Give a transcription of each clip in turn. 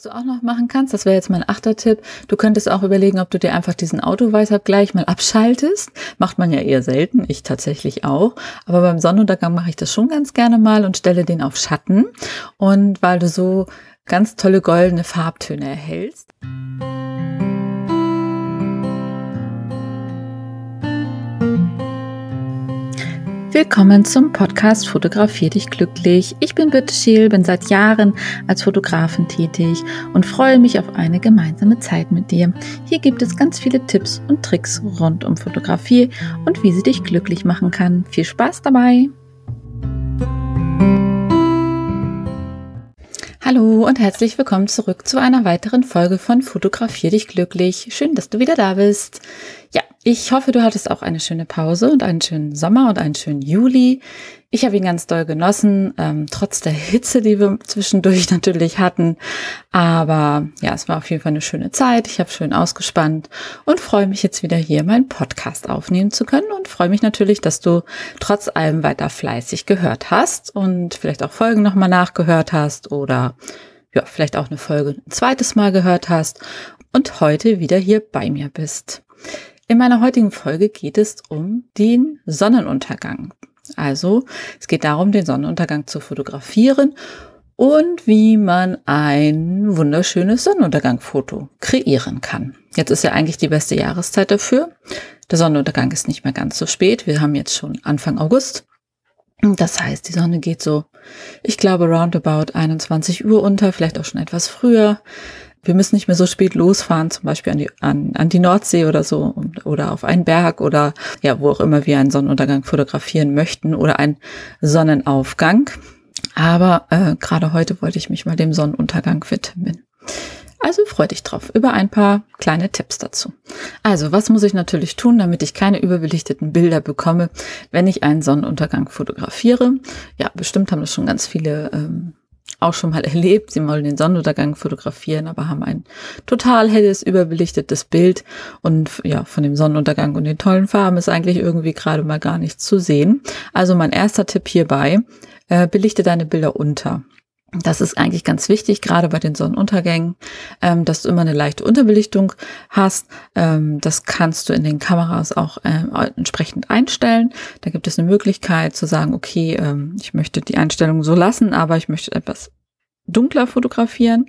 Was du auch noch machen kannst, das wäre jetzt mein achter Tipp, du könntest auch überlegen, ob du dir einfach diesen Autoweißabgleich mal abschaltest. Macht man ja eher selten, ich tatsächlich auch. Aber beim Sonnenuntergang mache ich das schon ganz gerne mal und stelle den auf Schatten. Und weil du so ganz tolle goldene Farbtöne erhältst. Willkommen zum Podcast Fotografier dich glücklich. Ich bin Birte Scheel, bin seit Jahren als Fotografin tätig und freue mich auf eine gemeinsame Zeit mit dir. Hier gibt es ganz viele Tipps und Tricks rund um Fotografie und wie sie dich glücklich machen kann. Viel Spaß dabei! Hallo und herzlich willkommen zurück zu einer weiteren Folge von Fotografier dich glücklich. Schön, dass du wieder da bist. Ich hoffe, du hattest auch eine schöne Pause und einen schönen Sommer und einen schönen Juli. Ich habe ihn ganz doll genossen, ähm, trotz der Hitze, die wir zwischendurch natürlich hatten. Aber ja, es war auf jeden Fall eine schöne Zeit. Ich habe schön ausgespannt und freue mich jetzt wieder hier meinen Podcast aufnehmen zu können und freue mich natürlich, dass du trotz allem weiter fleißig gehört hast und vielleicht auch Folgen nochmal nachgehört hast oder ja, vielleicht auch eine Folge ein zweites Mal gehört hast und heute wieder hier bei mir bist. In meiner heutigen Folge geht es um den Sonnenuntergang. Also es geht darum, den Sonnenuntergang zu fotografieren und wie man ein wunderschönes Sonnenuntergangfoto kreieren kann. Jetzt ist ja eigentlich die beste Jahreszeit dafür. Der Sonnenuntergang ist nicht mehr ganz so spät. Wir haben jetzt schon Anfang August. Das heißt, die Sonne geht so, ich glaube, roundabout 21 Uhr unter, vielleicht auch schon etwas früher wir müssen nicht mehr so spät losfahren, zum Beispiel an die, an, an die Nordsee oder so oder auf einen Berg oder ja, wo auch immer wir einen Sonnenuntergang fotografieren möchten oder einen Sonnenaufgang. Aber äh, gerade heute wollte ich mich mal dem Sonnenuntergang widmen. Also freu dich drauf über ein paar kleine Tipps dazu. Also, was muss ich natürlich tun, damit ich keine überbelichteten Bilder bekomme, wenn ich einen Sonnenuntergang fotografiere? Ja, bestimmt haben das schon ganz viele ähm, auch schon mal erlebt. Sie wollen den Sonnenuntergang fotografieren, aber haben ein total helles, überbelichtetes Bild. Und ja, von dem Sonnenuntergang und den tollen Farben ist eigentlich irgendwie gerade mal gar nichts zu sehen. Also mein erster Tipp hierbei, äh, belichte deine Bilder unter. Das ist eigentlich ganz wichtig, gerade bei den Sonnenuntergängen, ähm, dass du immer eine leichte Unterbelichtung hast. Ähm, das kannst du in den Kameras auch ähm, entsprechend einstellen. Da gibt es eine Möglichkeit zu sagen, okay, ähm, ich möchte die Einstellung so lassen, aber ich möchte etwas dunkler fotografieren.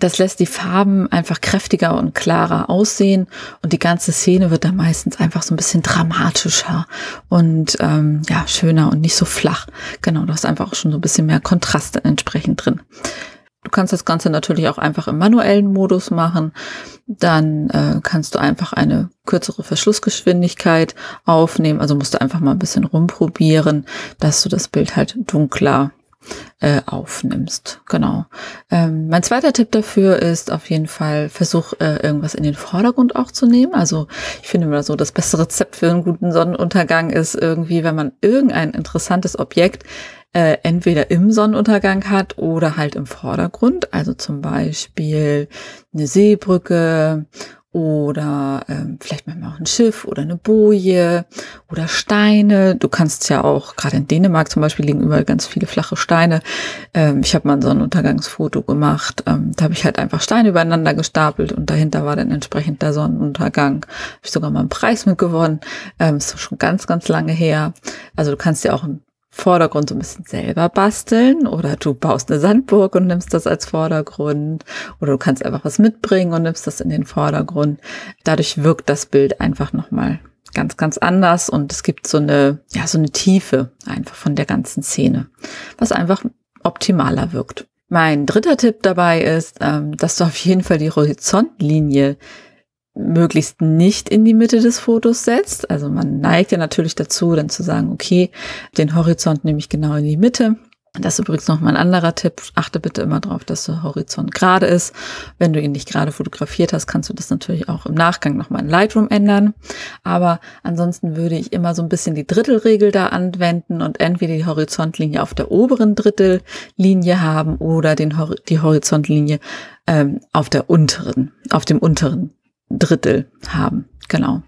Das lässt die Farben einfach kräftiger und klarer aussehen und die ganze Szene wird dann meistens einfach so ein bisschen dramatischer und ähm, ja schöner und nicht so flach. Genau, du hast einfach auch schon so ein bisschen mehr Kontraste entsprechend drin. Du kannst das Ganze natürlich auch einfach im manuellen Modus machen. Dann äh, kannst du einfach eine kürzere Verschlussgeschwindigkeit aufnehmen. Also musst du einfach mal ein bisschen rumprobieren, dass du das Bild halt dunkler äh, aufnimmst. Genau. Ähm, mein zweiter Tipp dafür ist auf jeden Fall, versuch äh, irgendwas in den Vordergrund auch zu nehmen. Also ich finde immer so, das beste Rezept für einen guten Sonnenuntergang ist irgendwie, wenn man irgendein interessantes Objekt äh, entweder im Sonnenuntergang hat oder halt im Vordergrund. Also zum Beispiel eine Seebrücke oder ähm, vielleicht manchmal auch ein Schiff oder eine Boje oder Steine. Du kannst ja auch, gerade in Dänemark zum Beispiel liegen überall ganz viele flache Steine. Ähm, ich habe mal ein Sonnenuntergangsfoto gemacht. Ähm, da habe ich halt einfach Steine übereinander gestapelt und dahinter war dann entsprechend der Sonnenuntergang. Habe ich sogar mal einen Preis mitgewonnen. Ähm, ist schon ganz, ganz lange her. Also du kannst ja auch ein Vordergrund so ein bisschen selber basteln oder du baust eine Sandburg und nimmst das als Vordergrund oder du kannst einfach was mitbringen und nimmst das in den Vordergrund. Dadurch wirkt das Bild einfach nochmal ganz, ganz anders und es gibt so eine, ja, so eine Tiefe einfach von der ganzen Szene, was einfach optimaler wirkt. Mein dritter Tipp dabei ist, ähm, dass du auf jeden Fall die Horizontlinie möglichst nicht in die Mitte des Fotos setzt. Also man neigt ja natürlich dazu, dann zu sagen, okay, den Horizont nehme ich genau in die Mitte. Das ist übrigens noch mal ein anderer Tipp. Achte bitte immer darauf, dass der Horizont gerade ist. Wenn du ihn nicht gerade fotografiert hast, kannst du das natürlich auch im Nachgang noch mal in Lightroom ändern. Aber ansonsten würde ich immer so ein bisschen die Drittelregel da anwenden und entweder die Horizontlinie auf der oberen Drittellinie haben oder den, die Horizontlinie ähm, auf der unteren, auf dem unteren Drittel haben. Genau.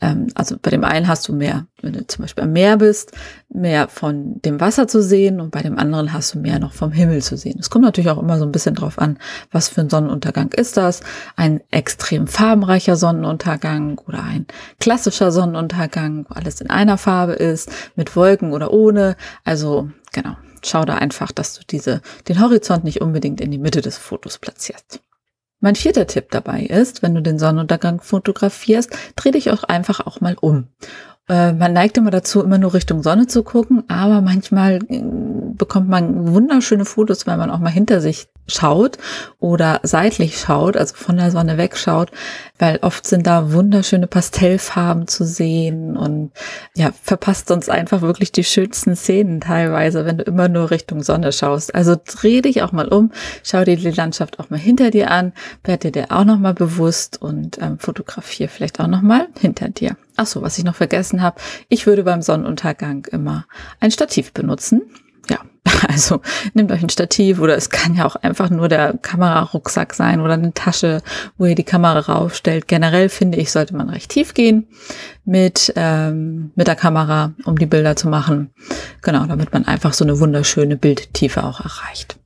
ähm, also bei dem einen hast du mehr, wenn du zum Beispiel am Meer bist, mehr von dem Wasser zu sehen und bei dem anderen hast du mehr noch vom Himmel zu sehen. Es kommt natürlich auch immer so ein bisschen drauf an, was für ein Sonnenuntergang ist das. Ein extrem farbenreicher Sonnenuntergang oder ein klassischer Sonnenuntergang, wo alles in einer Farbe ist, mit Wolken oder ohne. Also genau, schau da einfach, dass du diese, den Horizont nicht unbedingt in die Mitte des Fotos platzierst. Mein vierter Tipp dabei ist, wenn du den Sonnenuntergang fotografierst, dreh dich auch einfach auch mal um. Äh, man neigt immer dazu, immer nur Richtung Sonne zu gucken, aber manchmal äh, bekommt man wunderschöne Fotos, wenn man auch mal hinter sich schaut oder seitlich schaut, also von der Sonne wegschaut, weil oft sind da wunderschöne Pastellfarben zu sehen und ja, verpasst uns einfach wirklich die schönsten Szenen teilweise, wenn du immer nur Richtung Sonne schaust. Also dreh dich auch mal um, schau dir die Landschaft auch mal hinter dir an, werd dir der auch noch mal bewusst und ähm, fotografier vielleicht auch noch mal hinter dir. Ach so, was ich noch vergessen habe, ich würde beim Sonnenuntergang immer ein Stativ benutzen ja, also nehmt euch ein Stativ oder es kann ja auch einfach nur der Kamerarucksack sein oder eine Tasche, wo ihr die Kamera raufstellt. Generell finde ich, sollte man recht tief gehen mit, ähm, mit der Kamera, um die Bilder zu machen. Genau, damit man einfach so eine wunderschöne Bildtiefe auch erreicht.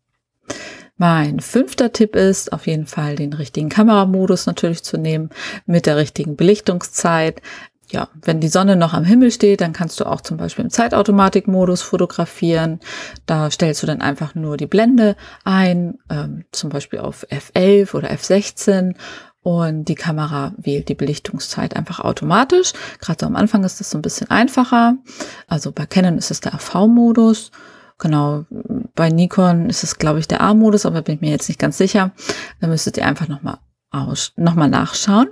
Mein fünfter Tipp ist, auf jeden Fall den richtigen Kameramodus natürlich zu nehmen, mit der richtigen Belichtungszeit ja, wenn die Sonne noch am Himmel steht, dann kannst du auch zum Beispiel im Zeitautomatikmodus fotografieren. Da stellst du dann einfach nur die Blende ein, ähm, zum Beispiel auf F11 oder F16 und die Kamera wählt die Belichtungszeit einfach automatisch. Gerade so am Anfang ist das so ein bisschen einfacher. Also bei Canon ist es der AV-Modus. Genau, bei Nikon ist es, glaube ich, der A-Modus, aber bin ich mir jetzt nicht ganz sicher. Da müsstet ihr einfach nochmal aus, nochmal nachschauen.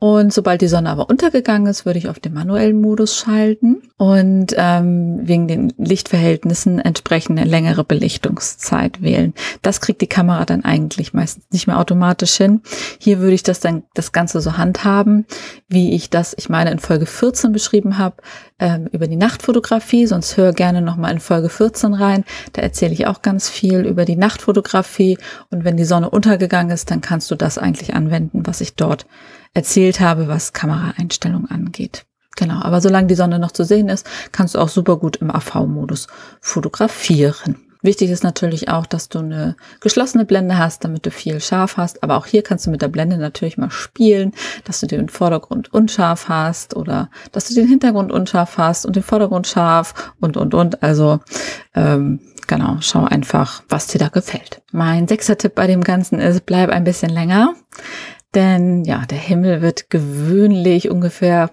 Und sobald die Sonne aber untergegangen ist, würde ich auf den manuellen Modus schalten und ähm, wegen den Lichtverhältnissen entsprechend eine längere Belichtungszeit wählen. Das kriegt die Kamera dann eigentlich meistens nicht mehr automatisch hin. Hier würde ich das dann das Ganze so handhaben, wie ich das, ich meine, in Folge 14 beschrieben habe, ähm, über die Nachtfotografie. Sonst hör gerne nochmal in Folge 14 rein. Da erzähle ich auch ganz viel über die Nachtfotografie. Und wenn die Sonne untergegangen ist, dann kannst du das eigentlich anwenden, was ich dort erzählt habe, was Kameraeinstellungen angeht. Genau, aber solange die Sonne noch zu sehen ist, kannst du auch super gut im AV-Modus fotografieren. Wichtig ist natürlich auch, dass du eine geschlossene Blende hast, damit du viel scharf hast. Aber auch hier kannst du mit der Blende natürlich mal spielen, dass du den Vordergrund unscharf hast oder dass du den Hintergrund unscharf hast und den Vordergrund scharf und, und, und. Also ähm, genau, schau einfach, was dir da gefällt. Mein sechster Tipp bei dem Ganzen ist, bleib ein bisschen länger. Denn ja, der Himmel wird gewöhnlich ungefähr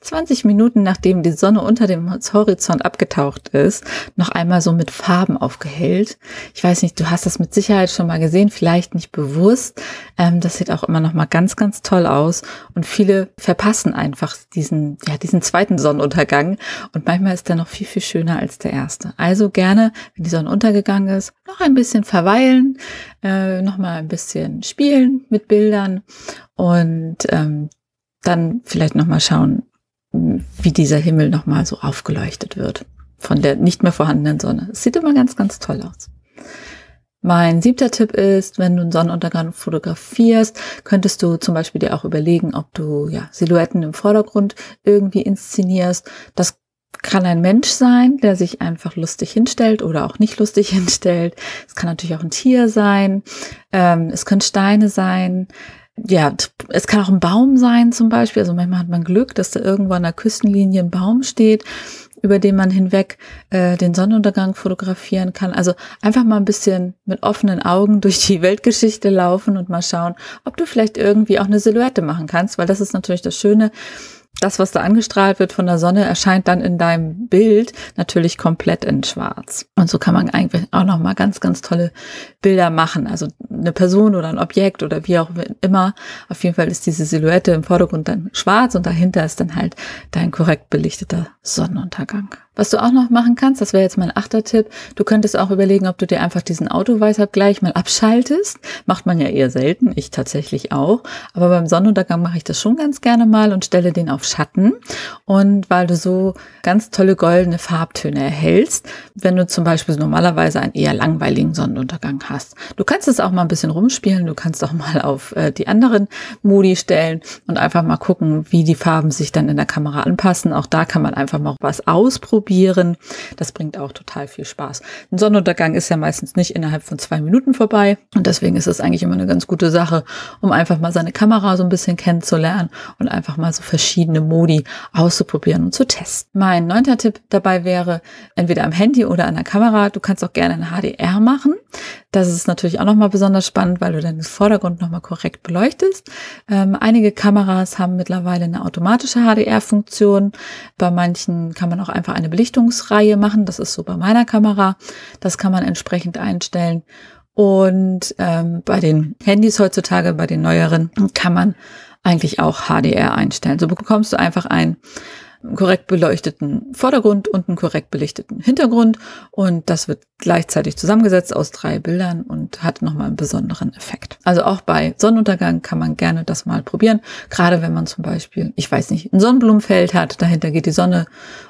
20 Minuten nachdem die Sonne unter dem Horizont abgetaucht ist, noch einmal so mit Farben aufgehellt. Ich weiß nicht, du hast das mit Sicherheit schon mal gesehen, vielleicht nicht bewusst. Ähm, das sieht auch immer noch mal ganz, ganz toll aus. Und viele verpassen einfach diesen, ja, diesen zweiten Sonnenuntergang. Und manchmal ist der noch viel, viel schöner als der erste. Also gerne, wenn die Sonne untergegangen ist, noch ein bisschen verweilen, äh, noch mal ein bisschen spielen mit Bildern und ähm, dann vielleicht noch mal schauen, wie dieser Himmel nochmal so aufgeleuchtet wird von der nicht mehr vorhandenen Sonne. Es sieht immer ganz, ganz toll aus. Mein siebter Tipp ist, wenn du einen Sonnenuntergang fotografierst, könntest du zum Beispiel dir auch überlegen, ob du ja Silhouetten im Vordergrund irgendwie inszenierst. Das kann ein Mensch sein, der sich einfach lustig hinstellt oder auch nicht lustig hinstellt. Es kann natürlich auch ein Tier sein. Ähm, es können Steine sein ja, es kann auch ein Baum sein zum Beispiel. Also manchmal hat man Glück, dass da irgendwo an der Küstenlinie ein Baum steht, über den man hinweg äh, den Sonnenuntergang fotografieren kann. Also einfach mal ein bisschen mit offenen Augen durch die Weltgeschichte laufen und mal schauen, ob du vielleicht irgendwie auch eine Silhouette machen kannst, weil das ist natürlich das Schöne das, was da angestrahlt wird von der Sonne, erscheint dann in deinem Bild natürlich komplett in Schwarz. Und so kann man eigentlich auch noch mal ganz, ganz tolle Bilder machen. Also eine Person oder ein Objekt oder wie auch immer. Auf jeden Fall ist diese Silhouette im Vordergrund dann schwarz und dahinter ist dann halt dein korrekt belichteter Sonnenuntergang. Was du auch noch machen kannst, das wäre jetzt mein achter Tipp, du könntest auch überlegen, ob du dir einfach diesen Autoweißabgleich mal abschaltest. Macht man ja eher selten, ich tatsächlich auch. Aber beim Sonnenuntergang mache ich das schon ganz gerne mal und stelle den auf Schatten. Und weil du so ganz tolle goldene Farbtöne erhältst, wenn du zum Beispiel normalerweise einen eher langweiligen Sonnenuntergang hast. Du kannst es auch mal ein bisschen rumspielen, du kannst auch mal auf äh, die anderen Modi stellen und einfach mal gucken, wie die Farben sich dann in der Kamera anpassen. Auch da kann man einfach mal was ausprobieren. Das bringt auch total viel Spaß. Ein Sonnenuntergang ist ja meistens nicht innerhalb von zwei Minuten vorbei und deswegen ist es eigentlich immer eine ganz gute Sache, um einfach mal seine Kamera so ein bisschen kennenzulernen und einfach mal so verschiedene Modi auszuprobieren und zu testen. Mein neunter Tipp dabei wäre, entweder am Handy oder an der Kamera, du kannst auch gerne ein HDR machen. Das ist natürlich auch nochmal besonders spannend, weil du dann den Vordergrund nochmal korrekt beleuchtest. Ähm, einige Kameras haben mittlerweile eine automatische HDR-Funktion. Bei manchen kann man auch einfach eine Belichtungsreihe machen. Das ist so bei meiner Kamera. Das kann man entsprechend einstellen. Und ähm, bei den Handys heutzutage, bei den neueren, kann man eigentlich auch HDR einstellen. So bekommst du einfach ein korrekt beleuchteten Vordergrund und einen korrekt belichteten Hintergrund. Und das wird gleichzeitig zusammengesetzt aus drei Bildern und hat nochmal einen besonderen Effekt. Also auch bei Sonnenuntergang kann man gerne das mal probieren. Gerade wenn man zum Beispiel, ich weiß nicht, ein Sonnenblumenfeld hat, dahinter geht die Sonne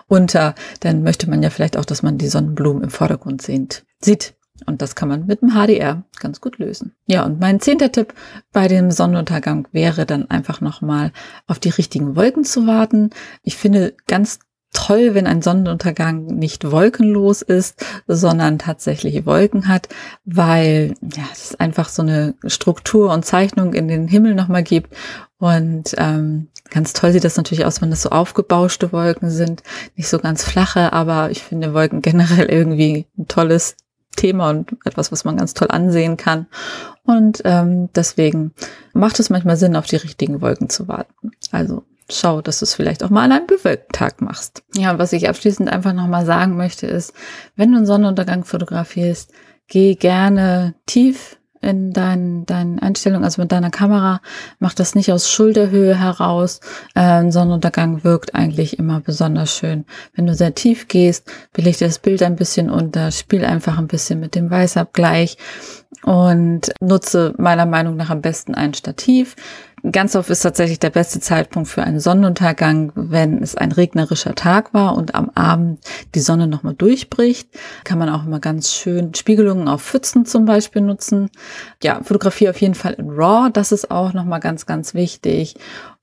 unter, dann möchte man ja vielleicht auch, dass man die Sonnenblumen im Vordergrund sieht. Und das kann man mit dem HDR ganz gut lösen. Ja, und mein zehnter Tipp bei dem Sonnenuntergang wäre dann einfach nochmal auf die richtigen Wolken zu warten. Ich finde ganz toll, wenn ein Sonnenuntergang nicht wolkenlos ist, sondern tatsächlich Wolken hat, weil ja, es einfach so eine Struktur und Zeichnung in den Himmel nochmal gibt. Und ähm, ganz toll sieht das natürlich aus, wenn das so aufgebauschte Wolken sind, nicht so ganz flache, aber ich finde Wolken generell irgendwie ein tolles Thema und etwas, was man ganz toll ansehen kann. Und ähm, deswegen macht es manchmal Sinn, auf die richtigen Wolken zu warten. Also schau, dass du es vielleicht auch mal an einem bewölkten Tag machst. Ja, und was ich abschließend einfach nochmal sagen möchte, ist, wenn du einen Sonnenuntergang fotografierst, geh gerne tief in deinen, deinen Einstellungen, also mit deiner Kamera, mach das nicht aus Schulterhöhe heraus. Äh, Sonnenuntergang wirkt eigentlich immer besonders schön. Wenn du sehr tief gehst, belichte das Bild ein bisschen unter, spiel einfach ein bisschen mit dem Weißabgleich und nutze meiner Meinung nach am besten ein Stativ. Ganz oft ist tatsächlich der beste Zeitpunkt für einen Sonnenuntergang, wenn es ein regnerischer Tag war und am Abend die Sonne nochmal durchbricht. Kann man auch immer ganz schön Spiegelungen auf Pfützen zum Beispiel nutzen. Ja, Fotografie auf jeden Fall in RAW. Das ist auch nochmal ganz, ganz wichtig.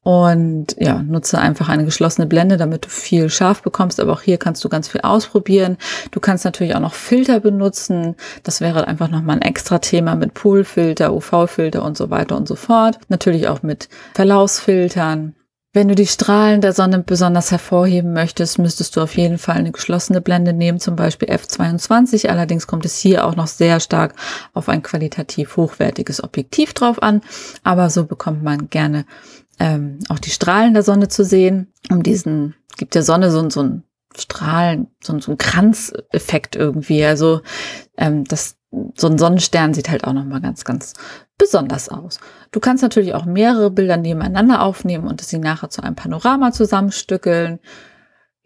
Und ja, nutze einfach eine geschlossene Blende, damit du viel scharf bekommst. Aber auch hier kannst du ganz viel ausprobieren. Du kannst natürlich auch noch Filter benutzen. Das wäre einfach nochmal ein extra Thema mit Poolfilter, UV-Filter und so weiter und so fort. Natürlich auch mit Verlaufsfiltern. Wenn du die Strahlen der Sonne besonders hervorheben möchtest, müsstest du auf jeden Fall eine geschlossene Blende nehmen, zum Beispiel F22. Allerdings kommt es hier auch noch sehr stark auf ein qualitativ hochwertiges Objektiv drauf an. Aber so bekommt man gerne ähm, auch die Strahlen der Sonne zu sehen. Um diesen gibt der Sonne so, so ein Strahlen, so, so ein Kranzeffekt irgendwie. Also ähm, das, so ein Sonnenstern sieht halt auch nochmal ganz, ganz besonders aus. Du kannst natürlich auch mehrere Bilder nebeneinander aufnehmen und sie nachher zu einem Panorama zusammenstückeln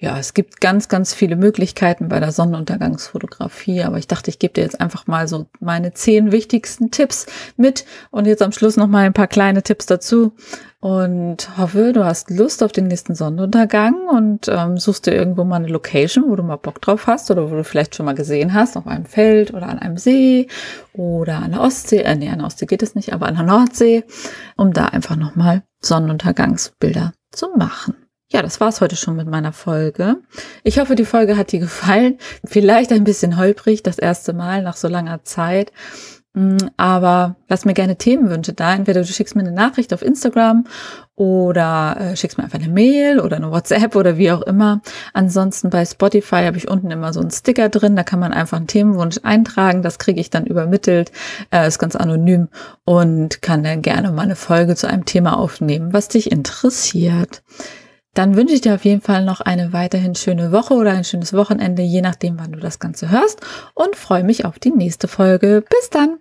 ja, es gibt ganz, ganz viele Möglichkeiten bei der Sonnenuntergangsfotografie, aber ich dachte, ich gebe dir jetzt einfach mal so meine zehn wichtigsten Tipps mit und jetzt am Schluss noch mal ein paar kleine Tipps dazu und hoffe, du hast Lust auf den nächsten Sonnenuntergang und ähm, suchst dir irgendwo mal eine Location, wo du mal Bock drauf hast oder wo du vielleicht schon mal gesehen hast, auf einem Feld oder an einem See oder an der Ostsee, äh, nee, an der Ostsee geht es nicht, aber an der Nordsee, um da einfach noch mal Sonnenuntergangsbilder zu machen. Ja, das war's heute schon mit meiner Folge. Ich hoffe, die Folge hat dir gefallen. Vielleicht ein bisschen holprig, das erste Mal nach so langer Zeit. Mm, aber lass mir gerne Themenwünsche da. Entweder du schickst mir eine Nachricht auf Instagram oder äh, schickst mir einfach eine Mail oder eine WhatsApp oder wie auch immer. Ansonsten bei Spotify habe ich unten immer so einen Sticker drin. Da kann man einfach einen Themenwunsch eintragen. Das kriege ich dann übermittelt. Äh, ist ganz anonym und kann dann gerne mal eine Folge zu einem Thema aufnehmen, was dich interessiert. Dann wünsche ich dir auf jeden Fall noch eine weiterhin schöne Woche oder ein schönes Wochenende, je nachdem, wann du das Ganze hörst und freue mich auf die nächste Folge. Bis dann!